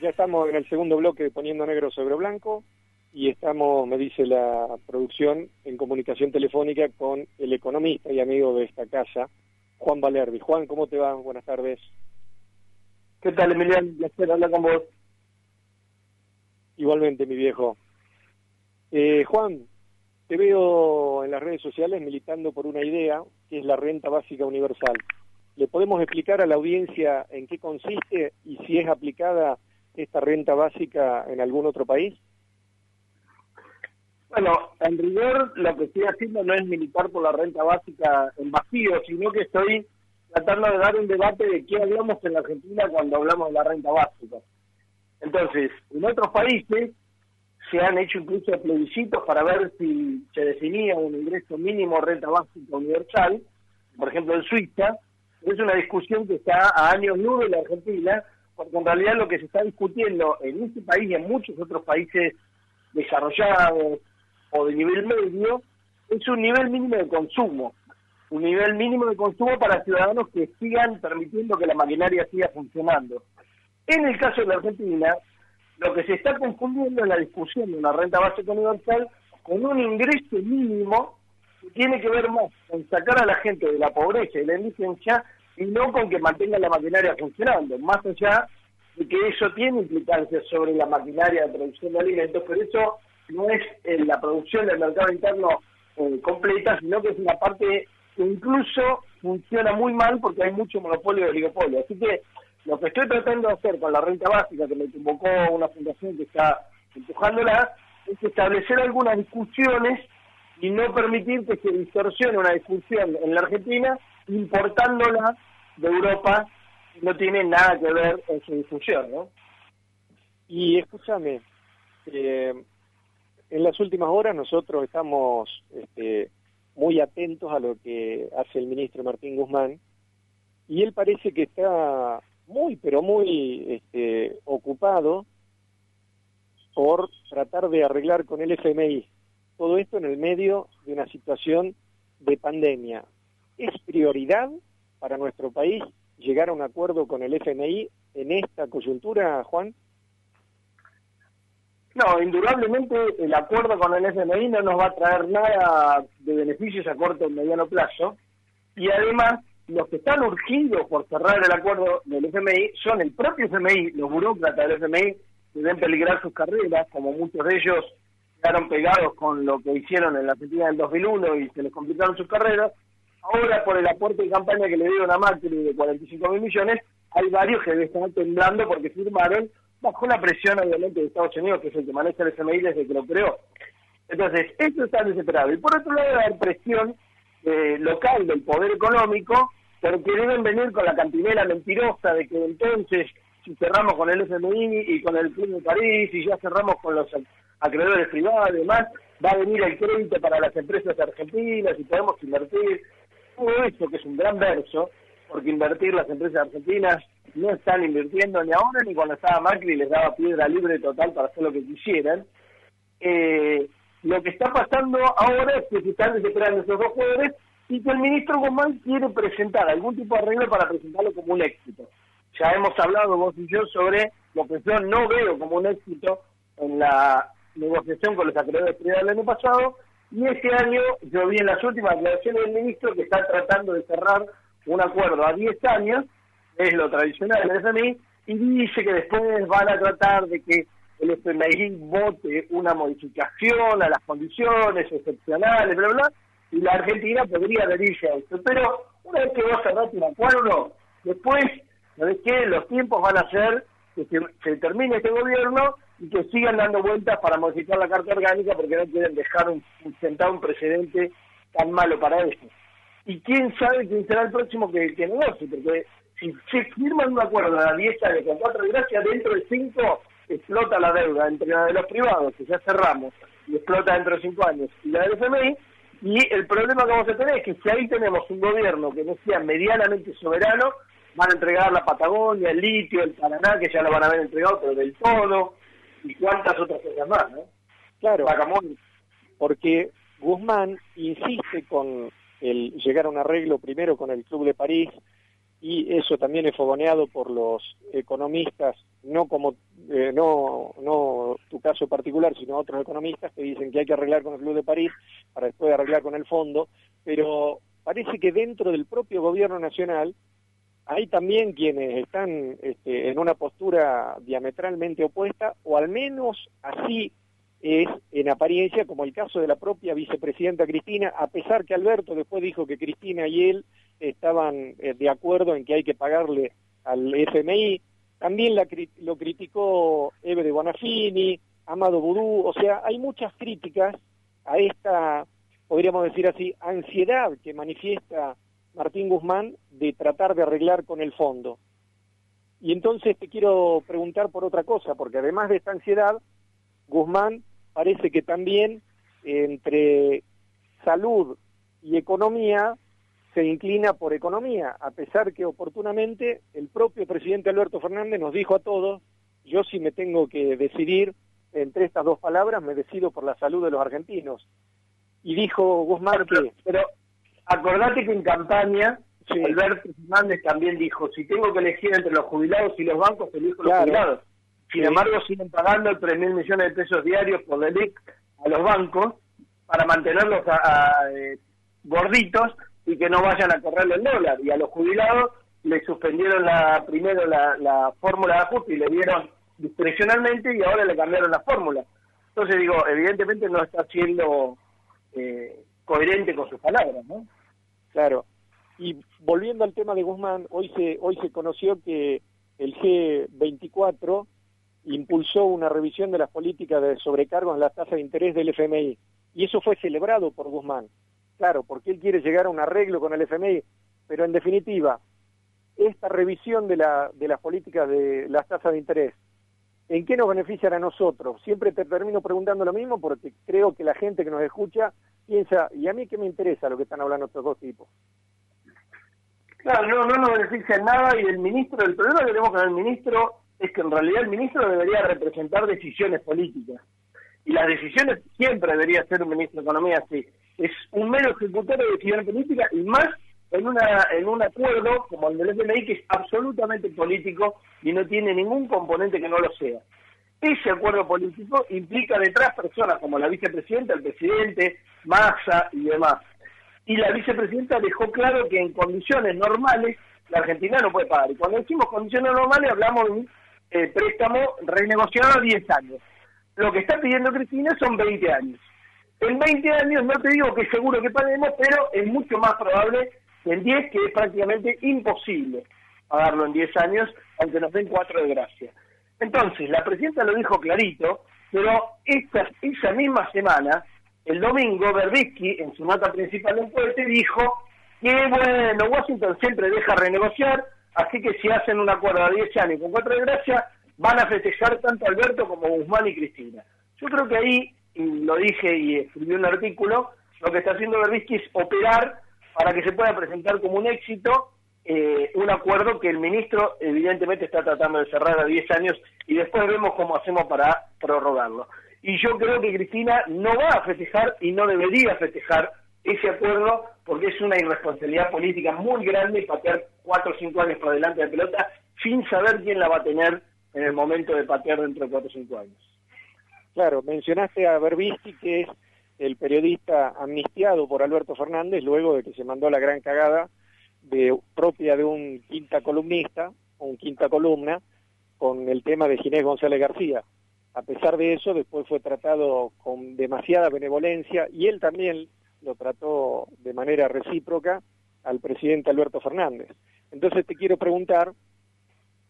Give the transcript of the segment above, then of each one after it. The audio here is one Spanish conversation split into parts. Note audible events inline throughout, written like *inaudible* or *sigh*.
Ya estamos en el segundo bloque Poniendo Negro sobre Blanco y estamos, me dice la producción, en comunicación telefónica con el economista y amigo de esta casa, Juan Valerdi. Juan, ¿cómo te va? Buenas tardes. ¿Qué tal, Emiliano? Placer hablar con vos. Igualmente, mi viejo. Eh, Juan, te veo en las redes sociales militando por una idea, que es la renta básica universal. ¿Le podemos explicar a la audiencia en qué consiste y si es aplicada esta renta básica en algún otro país? Bueno, en rigor lo que estoy haciendo no es militar por la renta básica en vacío, sino que estoy tratando de dar un debate de qué hablamos en la Argentina cuando hablamos de la renta básica. Entonces, en otros países se han hecho incluso plebiscitos para ver si se definía un ingreso mínimo renta básica universal, por ejemplo en Suiza, es una discusión que está a años luz en la Argentina, porque en realidad lo que se está discutiendo en este país y en muchos otros países desarrollados o de nivel medio es un nivel mínimo de consumo, un nivel mínimo de consumo para ciudadanos que sigan permitiendo que la maquinaria siga funcionando. En el caso de la Argentina, lo que se está confundiendo es la discusión de una renta básica universal con un ingreso mínimo que tiene que ver más con sacar a la gente de la pobreza y la indigencia y no con que mantenga la maquinaria funcionando, más allá de que eso tiene implicancias sobre la maquinaria de producción de alimentos, pero eso no es eh, la producción del mercado interno eh, completa, sino que es una parte que incluso funciona muy mal porque hay mucho monopolio de oligopolio. Así que lo que estoy tratando de hacer con la renta básica, que me convocó una fundación que está empujándola, es establecer algunas discusiones y no permitir que se distorsione una discusión en la Argentina importándola de Europa no tiene nada que ver en su discusión, ¿no? Y escúchame, eh, en las últimas horas nosotros estamos este, muy atentos a lo que hace el ministro Martín Guzmán y él parece que está muy, pero muy este, ocupado por tratar de arreglar con el FMI. Todo esto en el medio de una situación de pandemia. ¿Es prioridad para nuestro país llegar a un acuerdo con el FMI en esta coyuntura, Juan? No, indudablemente el acuerdo con el FMI no nos va a traer nada de beneficios a corto o mediano plazo. Y además, los que están urgidos por cerrar el acuerdo del FMI son el propio FMI, los burócratas del FMI, que ven peligrar sus carreras, como muchos de ellos quedaron pegados con lo que hicieron en la Argentina del 2001 y se les complicaron sus carreras. Ahora, por el aporte de campaña que le dieron a Macri de 45 mil millones, hay varios que están temblando porque firmaron bajo la presión obviamente de Estados Unidos, que es el que maneja el FMI desde que lo creó. Entonces, esto está desesperado. Y por otro lado, hay presión eh, local del poder económico, porque deben venir con la cantinela mentirosa de que entonces, si cerramos con el FMI y con el Club de París y ya cerramos con los acreedores privados y demás, va a venir el crédito para las empresas argentinas y podemos invertir. Todo eso, que es un gran verso, porque invertir las empresas argentinas no están invirtiendo ni ahora ni cuando estaba Macri les daba piedra libre total para hacer lo que quisieran. Eh, lo que está pasando ahora es que se están desesperando esos dos jugadores y que el ministro Guzmán quiere presentar algún tipo de arreglo para presentarlo como un éxito. Ya hemos hablado vos y yo sobre lo que yo no veo como un éxito en la negociación con los acreedores privados del año pasado y este año yo vi en las últimas declaraciones del ministro que está tratando de cerrar un acuerdo a 10 años es lo tradicional del FMI, y dice que después van a tratar de que el FMI vote una modificación a las condiciones excepcionales, bla, bla, y la Argentina podría adherirse a esto. Pero una vez que vos cerraste un acuerdo, después, ¿sabés qué? Los tiempos van a ser que se, termine este gobierno y que sigan dando vueltas para modificar la Carta Orgánica porque no quieren dejar un, sentar un precedente tan malo para eso. Y quién sabe quién será el próximo que, que negocie, porque si se firman un acuerdo a 10 años con cuatro gracias, dentro de cinco explota la deuda entre la de los privados, que ya cerramos, y explota dentro de cinco años, y la del FMI, y el problema que vamos a tener es que si ahí tenemos un gobierno que no sea medianamente soberano, van a entregar la Patagonia, el litio, el Paraná, que ya lo van a haber entregado, pero del todo, y cuántas otras cosas más, ¿no? Claro, porque Guzmán insiste con el llegar a un arreglo primero con el Club de París, y eso también es fogoneado por los economistas, no como eh, no, no tu caso particular, sino otros economistas que dicen que hay que arreglar con el Club de París para después arreglar con el fondo, pero parece que dentro del propio gobierno nacional hay también quienes están este, en una postura diametralmente opuesta, o al menos así es en apariencia, como el caso de la propia vicepresidenta Cristina, a pesar que Alberto después dijo que Cristina y él estaban eh, de acuerdo en que hay que pagarle al FMI, también lo criticó de Bonafini, Amado Vudú, o sea, hay muchas críticas a esta, podríamos decir así, ansiedad que manifiesta Martín Guzmán de tratar de arreglar con el fondo. Y entonces te quiero preguntar por otra cosa, porque además de esta ansiedad, Guzmán parece que también entre salud y economía se inclina por economía, a pesar que oportunamente el propio presidente Alberto Fernández nos dijo a todos, yo si me tengo que decidir entre estas dos palabras, me decido por la salud de los argentinos. Y dijo Guzmán que... Pero acordate que en campaña Alberto Fernández también dijo, si tengo que elegir entre los jubilados y los bancos, elijo los jubilados. Sin embargo, siguen pagando 3 mil millones de pesos diarios por delic a los bancos para mantenerlos a, eh, gorditos y que no vayan a correrle el dólar. Y a los jubilados le suspendieron la primero la, fórmula de ajuste y le dieron discrecionalmente y ahora le cambiaron la fórmula. Entonces digo, evidentemente no está siendo eh, coherente con sus palabras, ¿no? Claro. Y volviendo al tema de Guzmán, hoy se hoy se conoció que el G24 impulsó una revisión de las políticas de sobrecargo en la tasa de interés del FMI y eso fue celebrado por Guzmán. Claro, porque él quiere llegar a un arreglo con el FMI, pero en definitiva, esta revisión de, la, de las políticas de las tasas de interés, ¿en qué nos benefician a nosotros? Siempre te termino preguntando lo mismo porque creo que la gente que nos escucha piensa, ¿y a mí qué me interesa lo que están hablando estos dos tipos? Claro, no, no nos beneficia en nada y el ministro, el problema que tenemos con el ministro es que en realidad el ministro debería representar decisiones políticas. Y las decisiones siempre debería ser un ministro de Economía así es un mero ejecutor de decisiones políticas y más en una en un acuerdo como el del FMI que es absolutamente político y no tiene ningún componente que no lo sea. Ese acuerdo político implica detrás personas como la vicepresidenta, el presidente, Massa y demás. Y la vicepresidenta dejó claro que en condiciones normales la Argentina no puede pagar. Y cuando decimos condiciones normales hablamos de un eh, préstamo renegociado a 10 años. Lo que está pidiendo Cristina son 20 años. En 20 años no te digo que seguro que paguemos, pero es mucho más probable en 10, que es prácticamente imposible pagarlo en 10 años, aunque nos den 4 de gracia. Entonces, la presidenta lo dijo clarito, pero esta, esa misma semana, el domingo, Berbisky, en su nota principal en Puente, dijo que, bueno, Washington siempre deja renegociar, así que si hacen un acuerdo a 10 años con 4 de gracia, van a festejar tanto Alberto como Guzmán y Cristina. Yo creo que ahí lo dije y escribí un artículo, lo que está haciendo Berbisky es operar para que se pueda presentar como un éxito eh, un acuerdo que el ministro evidentemente está tratando de cerrar a 10 años y después vemos cómo hacemos para prorrogarlo. Y yo creo que Cristina no va a festejar y no debería festejar ese acuerdo porque es una irresponsabilidad política muy grande patear 4 o 5 años por delante de pelota sin saber quién la va a tener en el momento de patear dentro de 4 o 5 años. Claro, mencionaste a Berbisky, que es el periodista amnistiado por Alberto Fernández luego de que se mandó la gran cagada de, propia de un quinta columnista, un quinta columna, con el tema de Ginés González García. A pesar de eso, después fue tratado con demasiada benevolencia y él también lo trató de manera recíproca al presidente Alberto Fernández. Entonces te quiero preguntar,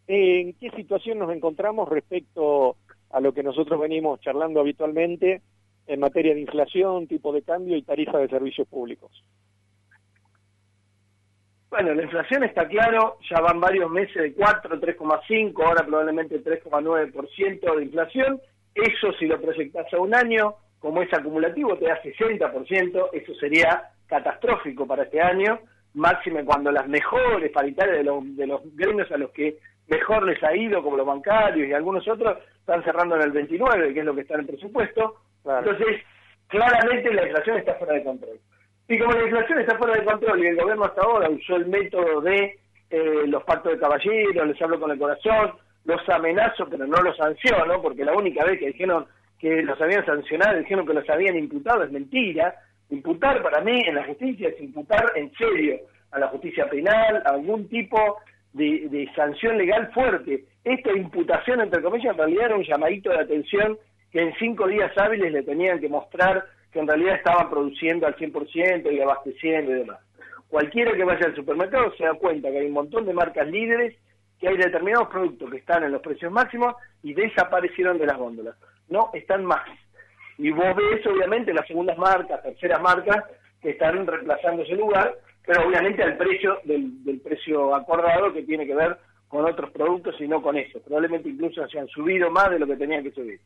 ¿en qué situación nos encontramos respecto a lo que nosotros venimos charlando habitualmente en materia de inflación, tipo de cambio y tarifa de servicios públicos. Bueno, la inflación está claro, ya van varios meses de 4, 3,5, ahora probablemente 3,9% de inflación. Eso si lo proyectas a un año, como es acumulativo, te da 60%, eso sería catastrófico para este año, máxime cuando las mejores paritarias de los, de los gremios a los que mejor les ha ido, como los bancarios y algunos otros, están cerrando en el 29, que es lo que está en el presupuesto. Entonces, claramente la inflación está fuera de control. Y como la inflación está fuera de control y el gobierno hasta ahora usó el método de eh, los pactos de caballeros, les hablo con el corazón, los amenazo, pero no los sanciono, porque la única vez que dijeron que los habían sancionado, dijeron que los habían imputado, es mentira. Imputar para mí en la justicia es imputar en serio a la justicia penal, a algún tipo de, de sanción legal fuerte. Esta imputación, entre comillas, en realidad era un llamadito de atención que en cinco días hábiles le tenían que mostrar que en realidad estaban produciendo al 100% y abasteciendo y demás. Cualquiera que vaya al supermercado se da cuenta que hay un montón de marcas líderes, que hay determinados productos que están en los precios máximos y desaparecieron de las góndolas. No están más. Y vos ves, obviamente, las segundas marcas, terceras marcas, que están reemplazando ese lugar, pero obviamente al precio del, del precio acordado que tiene que ver con otros productos y no con eso. Probablemente incluso se han subido más de lo que tenían que subir.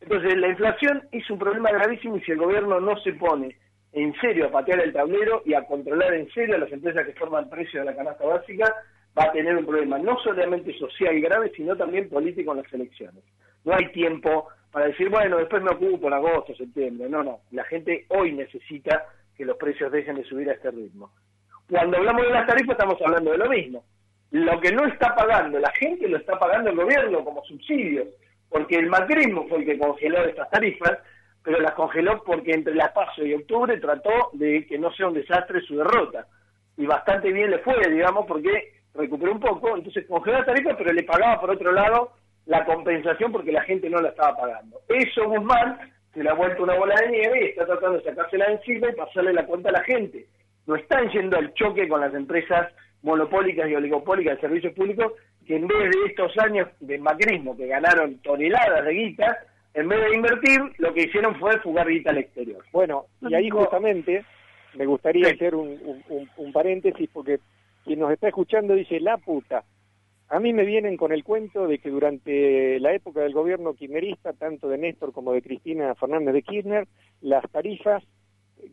Entonces, la inflación es un problema gravísimo y si el gobierno no se pone en serio a patear el tablero y a controlar en serio a las empresas que forman precio de la canasta básica, va a tener un problema no solamente social grave, sino también político en las elecciones. No hay tiempo para decir, bueno, después me ocupo en agosto, septiembre. No, no. La gente hoy necesita que los precios dejen de subir a este ritmo. Cuando hablamos de las tarifas estamos hablando de lo mismo. Lo que no está pagando la gente lo está pagando el gobierno como subsidios, porque el macrismo fue el que congeló estas tarifas pero las congeló porque entre la paso y octubre trató de que no sea un desastre su derrota. Y bastante bien le fue, digamos, porque recuperó un poco, entonces congeló la tarifa, pero le pagaba por otro lado la compensación porque la gente no la estaba pagando. Eso Guzmán se le ha vuelto una bola de nieve y está tratando de sacársela encima y pasarle la cuenta a la gente. No están yendo al choque con las empresas monopólicas y oligopólicas de servicios públicos que en vez de estos años de macrismo que ganaron toneladas de guita, en vez de invertir, lo que hicieron fue fugar guita al exterior. Bueno, y ahí justamente me gustaría hacer un, un, paréntesis porque quien nos está escuchando dice, la puta, a mí me vienen con el cuento de que durante la época del gobierno kirchnerista, tanto de Néstor como de Cristina Fernández de Kirchner, las tarifas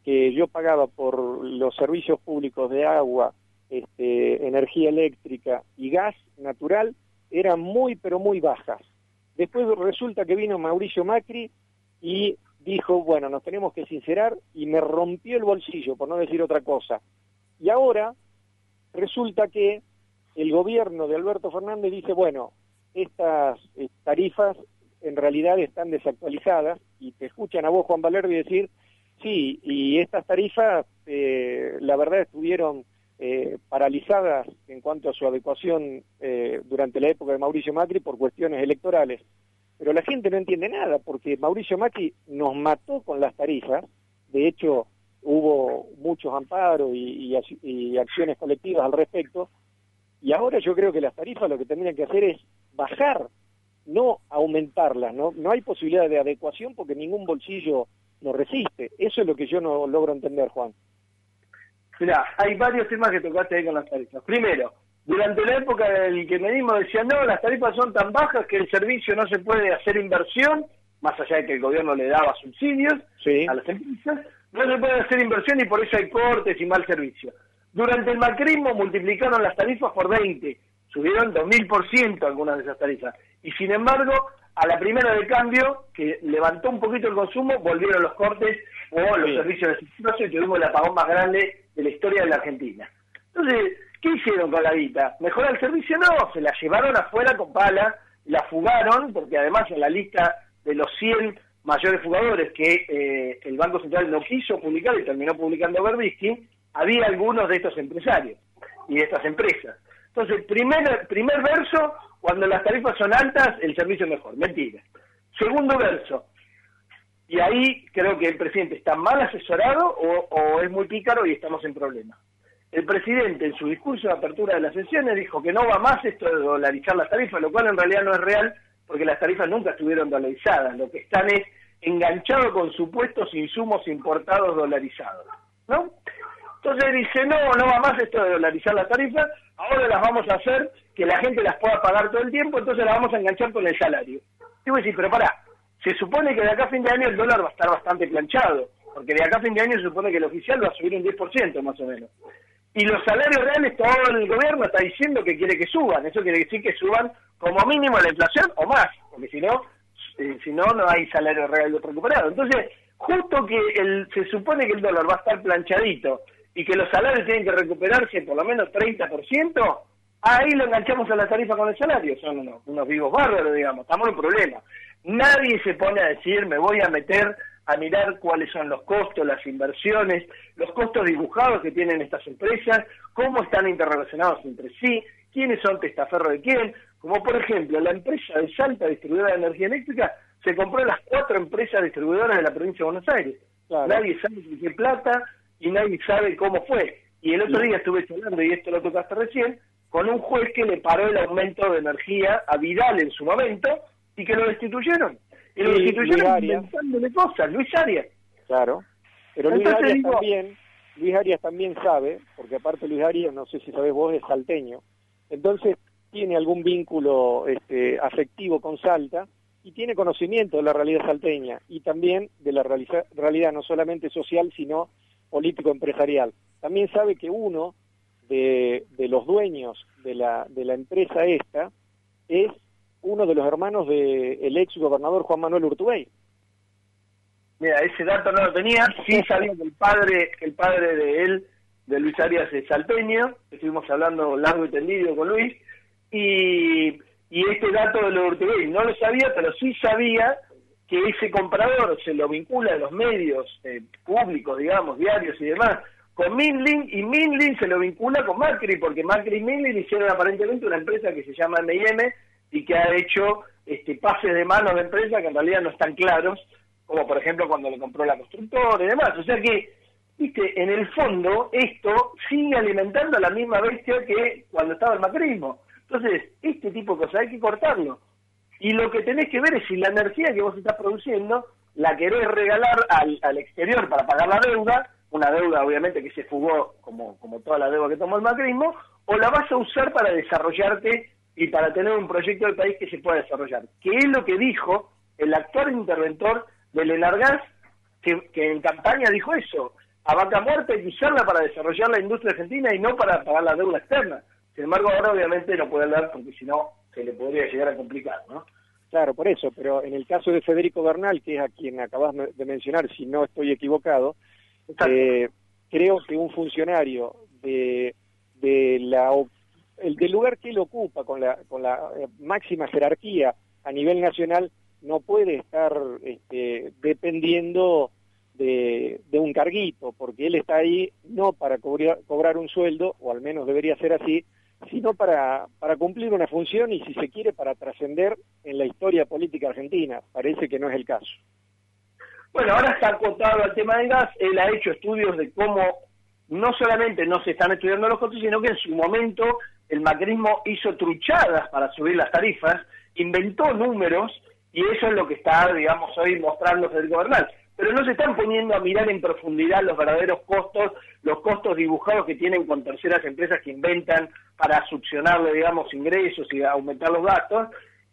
que yo pagaba por los servicios públicos de agua, este, energía eléctrica y gas natural eran muy, pero muy bajas. Después resulta que vino Mauricio Macri y dijo, bueno, nos tenemos que sincerar y me rompió el bolsillo, por no decir otra cosa. Y ahora resulta que el gobierno de Alberto Fernández dice, bueno, estas eh, tarifas en realidad están desactualizadas y te escuchan a vos, Juan Valerdi, decir, sí, y estas tarifas, eh, la verdad, estuvieron eh, paralizadas en cuanto a su adecuación eh, durante la época de Mauricio Macri por cuestiones electorales. Pero la gente no entiende nada, porque Mauricio Macri nos mató con las tarifas, de hecho hubo muchos amparos y, acciones colectivas al respecto, y ahora yo creo que las tarifas lo que tendrían que hacer es bajar, no aumentarlas, ¿no? No hay posibilidad de adecuación porque ningún bolsillo lo resiste. Eso es lo que yo no logro entender, Juan. Mira, hay varios temas que tocaste ahí con las tarifas. Primero, durante la época del kirchnerismo decían, no, las tarifas son tan bajas que el servicio no se puede hacer inversión, más allá de que el gobierno le daba subsidios a las empresas, no se puede hacer inversión y por eso hay cortes y mal servicio. Durante el macrismo multiplicaron las tarifas por 20, subieron 2000% algunas de esas tarifas. Y sin embargo, a la primera de cambio, que levantó un poquito el consumo, volvieron los cortes o los servicios de servicios y tuvimos el apagón más grande de la historia de la Argentina. Entonces, ¿qué hicieron con la guita? ¿Mejorar el servicio? No, se la llevaron afuera con pala, la fugaron, porque además en la lista de los 100 mayores fugadores que eh, el Banco Central no quiso publicar y terminó publicando Berbisky, había algunos de estos empresarios y de estas empresas. Entonces, primer, primer verso, cuando las tarifas son altas, el servicio es mejor. Mentira. Segundo verso, y ahí creo que el presidente está mal asesorado o, es muy pícaro y estamos en problemas. El presidente en su discurso de apertura de las sesiones dijo que no va más esto de dolarizar las tarifas, lo cual en realidad no es real porque las tarifas nunca estuvieron dolarizadas, lo que están es enganchados con supuestos insumos importados dolarizados, ¿no? Entonces dice, no, no va más esto de dolarizar las tarifas, ahora las vamos a hacer que la gente las pueda pagar todo el tiempo, entonces las vamos a enganchar con el salario. Y voy a decir, pero pará, se supone que de acá a fin de año el dólar va a estar bastante planchado, porque de acá a fin de año se supone que el oficial va a subir un 10% más o menos. Y los salarios reales, todo el gobierno está diciendo que quiere que suban. Eso quiere decir que suban como mínimo la inflación o más, porque si no, eh, si no, no hay salario real recuperado. Entonces, justo que el, se supone que el dólar va a estar planchadito y que los salarios tienen que recuperarse por lo menos 30%, Ahí lo enganchamos a la tarifa con el salario, son unos, unos vivos bárbaros, digamos, estamos en un problema. Nadie se pone a decir, me voy a meter a mirar cuáles son los costos, las inversiones, los costos dibujados que tienen estas empresas, cómo están interrelacionados entre sí, quiénes son testaferros de quién, como por ejemplo la empresa de Salta, distribuidora de energía eléctrica, se compró las cuatro empresas distribuidoras de la provincia de Buenos Aires. Nadie sabe qué plata y nadie sabe cómo fue. Y el otro día estuve hablando, y esto lo tocaste recién, con un juez que le paró el aumento de energía a Vidal en su momento y que lo destituyeron. Y lo destituyeron inventándole cosas, Luis Arias. Claro, pero Luis Arias también, Luis Arias también sabe, porque aparte Luis Arias, no sé si sabes vos, es salteño, entonces tiene algún vínculo este, afectivo con Salta y tiene conocimiento de la realidad salteña y también de la realidad no solamente social, sino político-empresarial. También sabe que uno de, los dueños de la, de la empresa esta es uno de los hermanos del ex gobernador Juan Manuel Urtubey. Mira, ese dato no lo tenía, sí *laughs* sabía que el padre, el padre de él, de Luis Arias, es salteño, estuvimos hablando largo y tendido con Luis, y, y este dato de lo Urtubey no lo sabía, pero sí sabía que ese comprador se lo vincula a los medios eh, públicos, digamos, diarios y demás, con Minlin, y Minlin se lo vincula con Macri, porque Macri y Minlin hicieron aparentemente una empresa que se llama M&M y que ha hecho este pases de manos de empresa que en realidad no están claros, como por ejemplo cuando le compró la constructora y demás. O sea que, viste, en el fondo esto sigue alimentando a la misma bestia que cuando estaba el macrismo. Entonces, este tipo de cosas hay que cortarlo. Y lo que tenés que ver es si la energía que vos estás produciendo la querés regalar al, al exterior para pagar la deuda, una deuda obviamente que se fugó como, como toda la deuda que tomó el macrismo, o la vas a usar para desarrollarte y para tener un proyecto del país que se pueda desarrollar. Que es lo que dijo el actual interventor del Enargas, que, que en campaña dijo eso, a vaca muerta hay que usarla para desarrollar la industria argentina y no para pagar la deuda externa. Sin embargo, ahora obviamente no puede hablar porque si no se le podría llegar a complicar, ¿no? Claro, por eso, pero en el caso de Federico Bernal, que es a quien acabas de mencionar, si no estoy equivocado, eh, creo que un funcionario de, de la el del lugar que él ocupa con la con la eh, máxima jerarquía a nivel nacional no puede estar este, dependiendo de, un carguito, porque él está ahí no para cobrar, cobrar un sueldo, o al menos debería ser así, sino para, para cumplir una función y si se quiere para trascender en la historia política argentina. Parece que no es el caso. Bueno, ahora está acotado al tema del gas, él ha hecho estudios de cómo no solamente no se están estudiando los costos, sino que en su momento el macrismo hizo truchadas para subir las tarifas, inventó números y eso es lo que está, digamos, hoy mostrando Federico Bernal pero no se están poniendo a mirar en profundidad los verdaderos costos, los costos dibujados que tienen con terceras empresas que inventan para succionarle, digamos, ingresos y aumentar los gastos,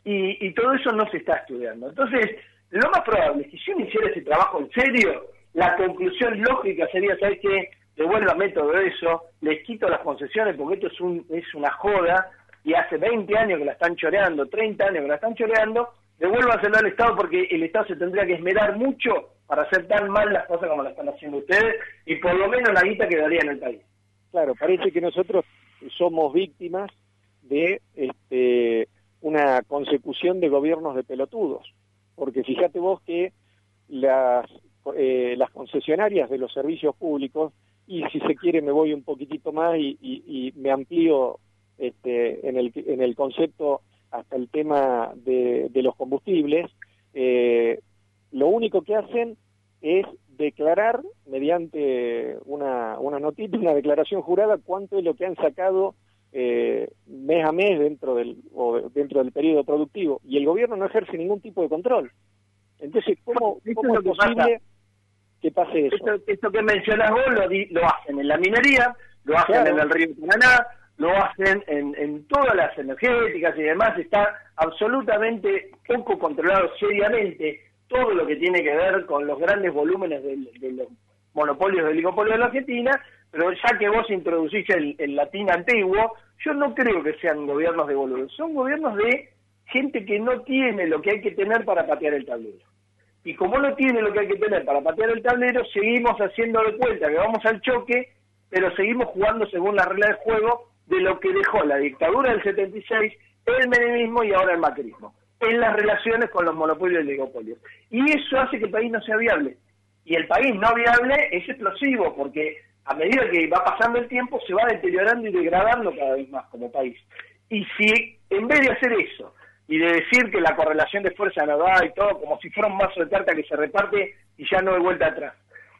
y, todo eso no se está estudiando. Entonces, lo más probable es que si uno hiciera ese trabajo en serio, la conclusión lógica sería, ¿sabes qué? Devuélvame todo eso, les quito las concesiones porque esto es, un, es una joda, y hace 20 años que la están choreando, 30 años que la están choreando, devuélvaselo al Estado porque el Estado se tendría que esmerar mucho para hacer tan mal las cosas como las están haciendo ustedes y por lo menos la guita quedaría en el país. Claro, parece que nosotros somos víctimas de este, una consecución de gobiernos de pelotudos, porque fíjate vos que las, eh, las concesionarias de los servicios públicos, y si se quiere me voy un poquitito más y, y, me amplío este, en, el, en el concepto hasta el tema de, de los combustibles, eh, lo único que hacen es declarar mediante una, una noticia, una declaración jurada, cuánto es lo que han sacado eh, mes a mes dentro del, o dentro del periodo productivo. Y el gobierno no ejerce ningún tipo de control. Entonces, ¿cómo, es, posible que pase eso? Esto, que mencionas vos lo, lo hacen en la minería, lo hacen en el río Paraná, lo hacen en, en todas las energéticas y demás, está absolutamente poco controlado seriamente todo lo que tiene que ver con los grandes volúmenes de, los monopolios del oligopolio de la Argentina, pero ya que vos introducís el, latín antiguo, yo no creo que sean gobiernos de volumen, son gobiernos de gente que no tiene lo que hay que tener para patear el tablero. Y como no tiene lo que hay que tener para patear el tablero, seguimos haciendo de cuenta que vamos al choque, pero seguimos jugando según la regla del juego de lo que dejó la dictadura del 76, el menemismo y ahora el macrismo, en las relaciones con los monopolios y oligopolios. Y eso hace que el país no sea viable. Y el país no viable es explosivo, porque a medida que va pasando el tiempo se va deteriorando y degradando cada vez más como país. Y si en vez de hacer eso y de decir que la correlación de fuerza no da y todo, como si fuera un mazo de carta que se reparte y ya no hay vuelta atrás,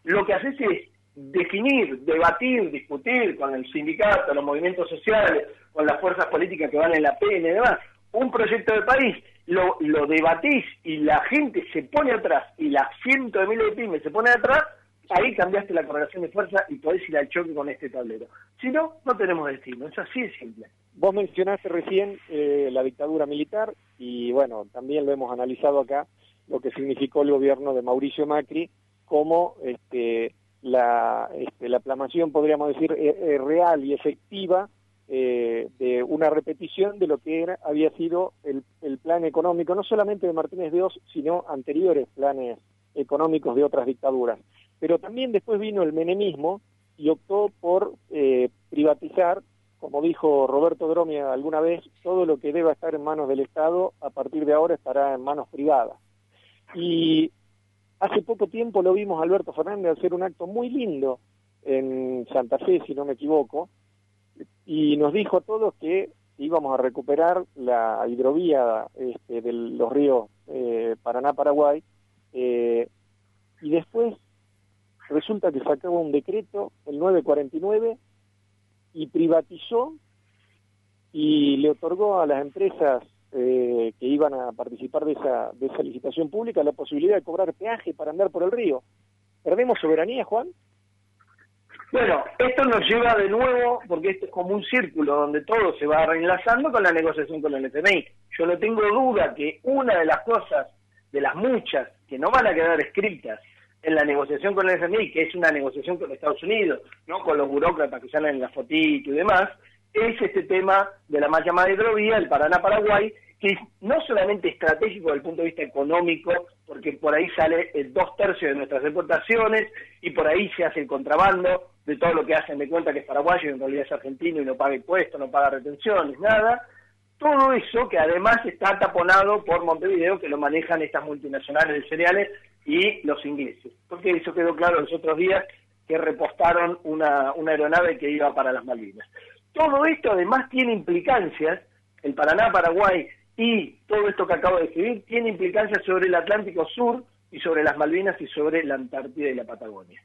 lo que haces es definir, debatir, discutir con el sindicato, los movimientos sociales, con las fuerzas políticas que van en la PN y demás, un proyecto de país, lo, debatís y la gente se pone atrás y las cientos de miles de pymes se pone atrás, ahí cambiaste la correlación de fuerza y podés ir al choque con este tablero. Si no, no tenemos destino, es así de simple. Vos mencionaste recién eh, la dictadura militar y bueno, también lo hemos analizado acá, lo que significó el gobierno de Mauricio Macri como este, la, este, la plamación, podríamos decir, eh, eh, real y efectiva de una repetición de lo que era, había sido el, el plan económico, no solamente de Martínez de Oz, sino anteriores planes económicos de otras dictaduras. Pero también después vino el menemismo y optó por eh, privatizar, como dijo Roberto Dromia alguna vez, todo lo que deba estar en manos del Estado a partir de ahora estará en manos privadas. Y hace poco tiempo lo vimos a Alberto Fernández hacer un acto muy lindo en Santa Fe, si no me equivoco, y nos dijo a todos que íbamos a recuperar la hidrovía este, de los ríos eh, Paraná-Paraguay, eh, y después resulta que sacaba un decreto, el 949, y privatizó y le otorgó a las empresas eh, que iban a participar de esa, de esa licitación pública la posibilidad de cobrar peaje para andar por el río. ¿Perdemos soberanía, Juan? Bueno, esto nos lleva de nuevo, porque esto es como un círculo donde todo se va reenlazando con la negociación con el FMI. Yo no tengo duda que una de las cosas, de las muchas, que no van a quedar escritas en la negociación con el FMI, que es una negociación con Estados Unidos, no con los burócratas que salen en la fotito y demás, es este tema de la más llamada hidrovía, el Paraná-Paraguay, que es no solamente estratégico desde el punto de vista económico, porque por ahí sale el dos tercios de nuestras exportaciones y por ahí se hace el contrabando de todo lo que hacen de cuenta que es paraguayo y en realidad es argentino y no paga impuestos, no paga retenciones, nada. Todo eso que además está taponado por Montevideo, que lo manejan estas multinacionales de cereales y los ingleses. Porque eso quedó claro los otros días que repostaron una, una aeronave que iba para las Malvinas. Todo esto además tiene implicancias, el Paraná, Paraguay y todo esto que acabo de escribir, tiene implicancias sobre el Atlántico Sur y sobre las Malvinas y sobre la Antártida y la Patagonia.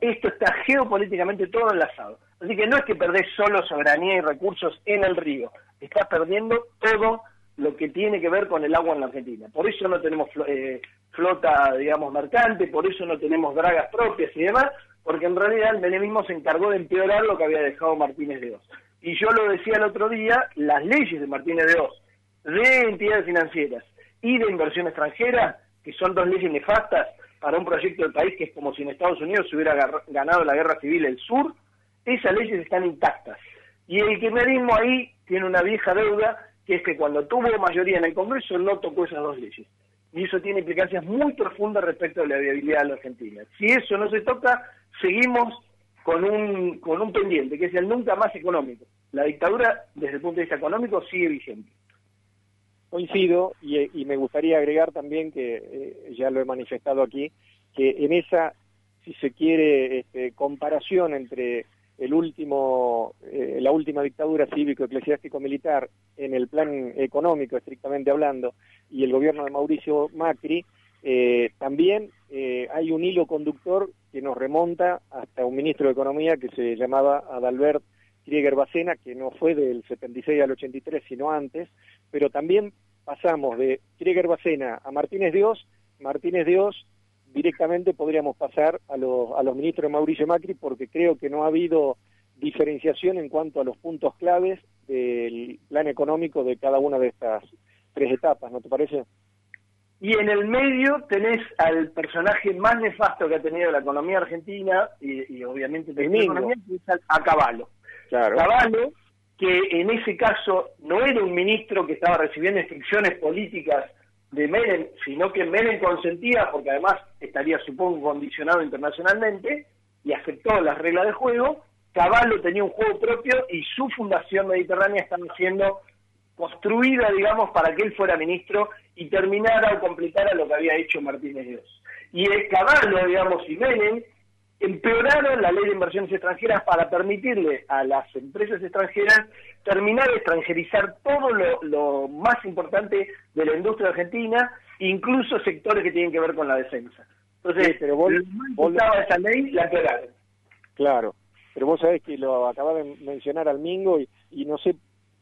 Esto está geopolíticamente todo enlazado. Así que no es que perdés solo soberanía y recursos en el río, estás perdiendo todo lo que tiene que ver con el agua en la Argentina. Por eso no tenemos eh, flota, digamos, mercante, por eso no tenemos dragas propias y demás, porque en realidad el menemismo se encargó de empeorar lo que había dejado Martínez de Oz. Y yo lo decía el otro día, las leyes de Martínez de Oz, de entidades financieras y de inversión extranjera, que son dos leyes nefastas para un proyecto del país que es como si en Estados Unidos se hubiera ganado la guerra civil el sur, esas leyes están intactas. Y el kirchnerismo ahí tiene una vieja deuda, que es que cuando tuvo mayoría en el Congreso no tocó esas dos leyes y eso tiene implicancias muy profundas respecto a la viabilidad de la Argentina. Si eso no se toca, seguimos con un, con un pendiente, que es el nunca más económico. La dictadura, desde el punto de vista económico, sigue vigente. Coincido y, me gustaría agregar también que, eh, ya lo he manifestado aquí, que en esa, si se quiere, este, comparación entre el último, eh, la última dictadura cívico-eclesiástico-militar en el plan económico, estrictamente hablando, y el gobierno de Mauricio Macri, eh, también eh, hay un hilo conductor que nos remonta hasta un ministro de Economía que se llamaba Adalbert Krieger Bacena, que no fue del 76 al 83, sino antes, pero también pasamos de Krieger Bacena a Martínez Dios, Martínez Dios directamente podríamos pasar a los, a los ministros de Mauricio Macri porque creo que no ha habido diferenciación en cuanto a los puntos claves del plan económico de cada una de estas tres etapas, ¿no te parece? Y en el medio tenés al personaje más nefasto que ha tenido la economía argentina y, obviamente la economía, que es a Caballo. Claro. Caballo, que en ese caso no era un ministro que estaba recibiendo instrucciones políticas de Menem, sino que Menem consentía, porque además estaría, supongo, condicionado internacionalmente, y aceptó las reglas de juego, Caballo tenía un juego propio y su Fundación Mediterránea estaba siendo construida, digamos, para que él fuera ministro y terminara o completara lo que había hecho Martínez Dios. Y el Caballo, digamos, y Menem empeoraron la ley de inversiones extranjeras para permitirle a las empresas extranjeras terminar de extranjerizar todo lo, más importante de la industria argentina, incluso sectores que tienen que ver con la defensa. Entonces, pero vos, esa ley, la quebraron. Claro, pero vos sabés que lo acaba de mencionar al Mingo y, no sé,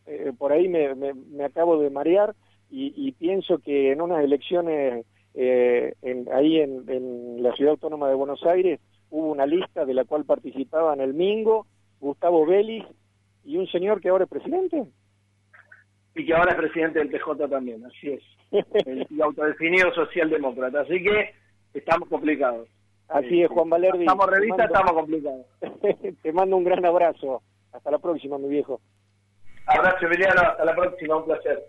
eh, por ahí me, me, acabo de marear y, pienso que en unas elecciones eh, en, ahí en, en la Ciudad Autónoma de Buenos Aires, hubo una lista de la cual participaban el Mingo, Gustavo Vélez y un señor que ahora es presidente. Y que ahora es presidente del PJ también, así es. el, *laughs* autodefinido socialdemócrata. Así que estamos complicados. Así es, Juan Valerdi. Estamos revista, estamos complicados. *laughs* te mando un gran abrazo. Hasta la próxima, mi viejo. Abrazo, Emiliano. Hasta la próxima. Un placer.